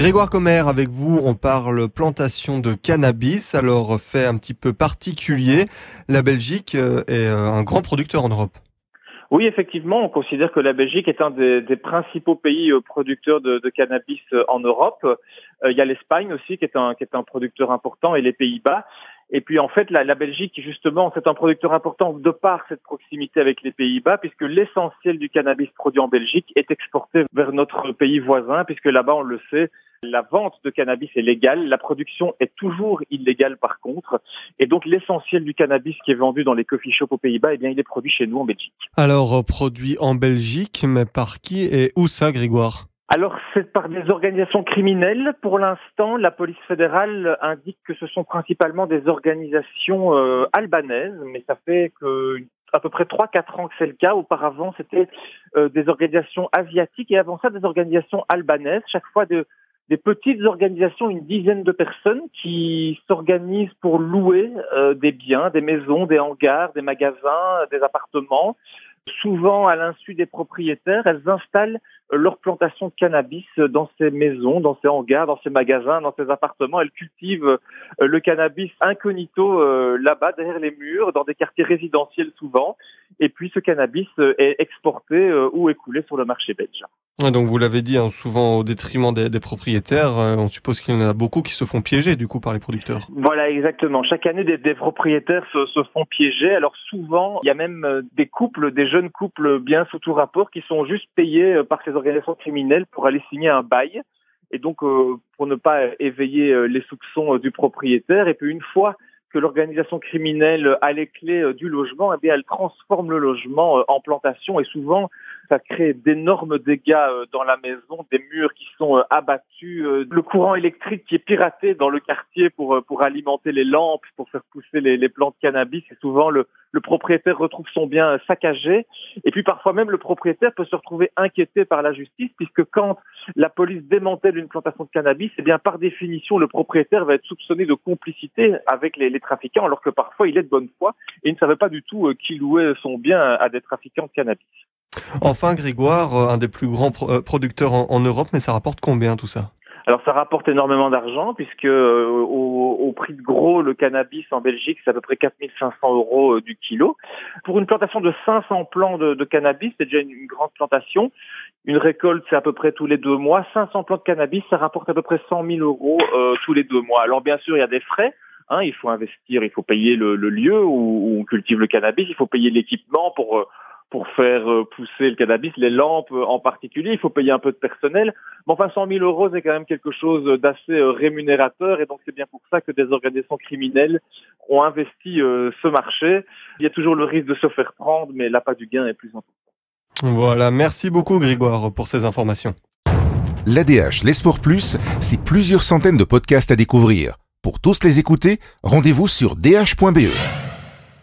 Grégoire Commer, avec vous, on parle plantation de cannabis. Alors, fait un petit peu particulier, la Belgique euh, est euh, un grand producteur en Europe. Oui, effectivement, on considère que la Belgique est un des, principaux pays euh, producteurs de, cannabis en Europe. Il y a l'Espagne aussi qui est un qui est un producteur important et les Pays-Bas. Et puis en fait, la, la Belgique, justement, c'est un producteur important de par cette proximité avec les Pays-Bas, puisque l'essentiel du cannabis produit en Belgique est exporté vers notre pays voisin, puisque là-bas, on le sait, la vente de cannabis est légale, la production est toujours illégale par contre, et donc l'essentiel du cannabis qui est vendu dans les coffee shops aux Pays-Bas, eh bien, il est produit chez nous en Belgique. Alors, euh, produit en Belgique, mais par qui et où ça, Grégoire? Alors, c'est par des organisations criminelles. Pour l'instant, la police fédérale indique que ce sont principalement des organisations euh, albanaises, mais ça fait que à peu près 3-4 ans que c'est le cas. Auparavant, c'était euh, des organisations asiatiques et avant ça, des organisations albanaises, chaque fois de, des petites organisations, une dizaine de personnes qui s'organisent pour louer euh, des biens, des maisons, des hangars, des magasins, des appartements Souvent, à l'insu des propriétaires, elles installent leur plantation de cannabis dans ces maisons, dans ces hangars, dans ces magasins, dans ces appartements. Elles cultivent euh, le cannabis incognito euh, là-bas, derrière les murs, dans des quartiers résidentiels souvent. Et puis, ce cannabis euh, est exporté ou écoulé sur le marché belge. Donc, vous l'avez dit, hein, souvent au détriment des, propriétaires. on suppose qu'il y en a beaucoup qui se font piéger, du coup, par les producteurs. Voilà, exactement. Chaque année, des, propriétaires se, font piéger. Alors, souvent, il y a même des couples, des jeunes couples bien sous tout rapport qui sont juste payés euh, par ces organisations criminelles pour aller signer un bail et donc euh, pour ne pas éveiller euh, les soupçons du propriétaire. Et puis une fois que l'organisation criminelle a les clés du logement, eh bien elle transforme le logement en plantation. Et souvent ça crée d'énormes dégâts euh, dans la maison, des murs qui sont euh, abattus, euh, le courant électrique qui est piraté dans le quartier pour pour alimenter les lampes, pour faire pousser les, les plantes cannabis. Et souvent le, propriétaire retrouve son bien saccagé. Et puis parfois même le propriétaire peut se retrouver inquiété par la justice puisque quand la police démantèle une plantation de cannabis, eh bien par définition le propriétaire va être soupçonné de complicité avec les, trafiquants alors que parfois il est de bonne foi et il ne savait pas du tout qui louait son bien à des trafiquants de cannabis. Enfin, Grégoire, euh, un des plus grands euh, producteurs en, Europe, mais ça rapporte combien tout ça? Alors ça rapporte énormément d'argent puisque euh, au, prix de gros le cannabis en Belgique c'est à peu près 4500 euros du kilo. Pour une plantation de 500 plants de, cannabis, c'est déjà une, grande plantation. Une récolte c'est à peu près tous les deux mois. 500 plants de cannabis ça rapporte à peu près 100 000 euros tous les deux mois. Alors bien sûr il y a des frais. Hein, il faut investir, il faut payer le, lieu où, on cultive le cannabis, il faut payer l'équipement pour pour faire euh, pousser le cannabis, les lampes euh, en particulier, il faut payer un peu de personnel. Mais enfin, 100 000 euros, c'est quand même quelque chose d'assez euh, rémunérateur et donc c'est bien pour ça que des organisations criminelles ont investi ce marché. Il y a toujours le risque de se faire prendre, mais l'appât du gain est plus important. Voilà, merci beaucoup Grégoire pour ces informations. L'ADH, les sports plus, c'est plusieurs centaines de podcasts à découvrir. Pour tous les écouter, rendez-vous sur dh.be.